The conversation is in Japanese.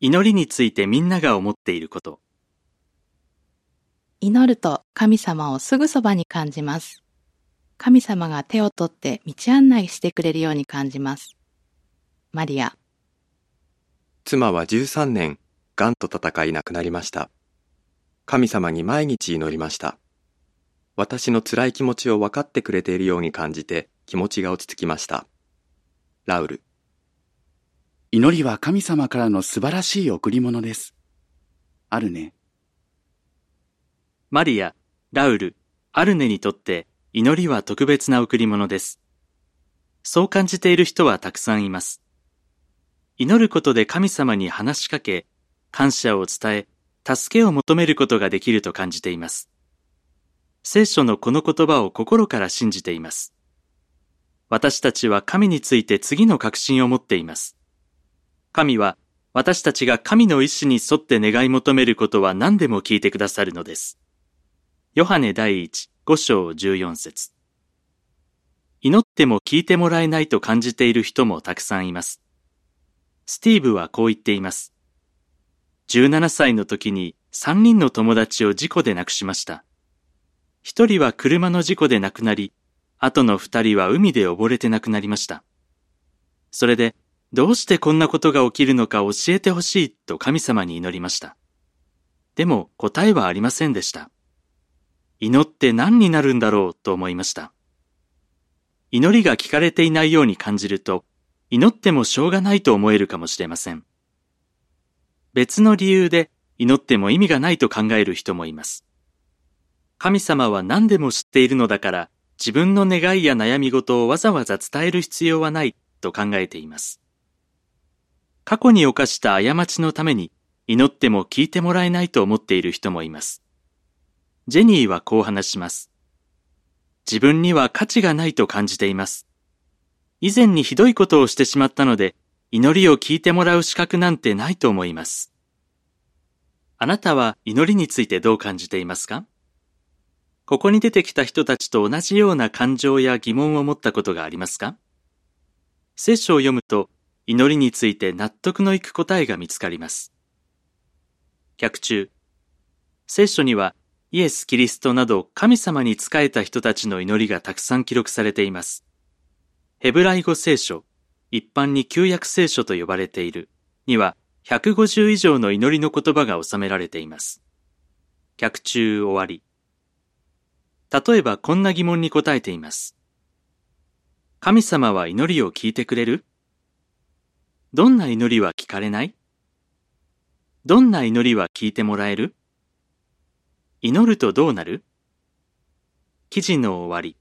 祈りについてみんなが思っていること。祈ると神様をすぐそばに感じます。神様が手を取って道案内してくれるように感じます。マリア、妻は13年、癌と戦い亡くなりました。神様に毎日祈りました。私の辛い気持ちを分かってくれているように感じて気持ちが落ち着きました。ラウル、祈りは神様からの素晴らしい贈り物です。あるね。マリア、ラウル、アルネにとって祈りは特別な贈り物です。そう感じている人はたくさんいます。祈ることで神様に話しかけ、感謝を伝え、助けを求めることができると感じています。聖書のこの言葉を心から信じています。私たちは神について次の確信を持っています。神は私たちが神の意志に沿って願い求めることは何でも聞いてくださるのです。ヨハネ第一5章14節祈っても聞いてもらえないと感じている人もたくさんいます。スティーブはこう言っています。17歳の時に3人の友達を事故で亡くしました。1人は車の事故で亡くなり、あとの2人は海で溺れて亡くなりました。それで、どうしてこんなことが起きるのか教えてほしいと神様に祈りました。でも答えはありませんでした。祈って何になるんだろうと思いました。祈りが聞かれていないように感じると、祈ってもしょうがないと思えるかもしれません。別の理由で祈っても意味がないと考える人もいます。神様は何でも知っているのだから、自分の願いや悩み事をわざわざ伝える必要はないと考えています。過去に犯した過ちのために祈っても聞いてもらえないと思っている人もいます。ジェニーはこう話します。自分には価値がないと感じています。以前にひどいことをしてしまったので、祈りを聞いてもらう資格なんてないと思います。あなたは祈りについてどう感じていますか？ここに出てきた人たちと同じような感情や疑問を持ったことがありますか？聖書を読むと祈りについて納得のいく答えが見つかります。脚中、聖書にはイエス・キリストなど神様に仕えた人たちの祈りがたくさん記録されています。ヘブライ語聖書、一般に旧約聖書と呼ばれているには150以上の祈りの言葉が収められています。脚中終わり。例えばこんな疑問に答えています。神様は祈りを聞いてくれる？どんな祈りは聞かれない？どんな祈りは聞いてもらえる？祈るとどうなる？記事の終わり。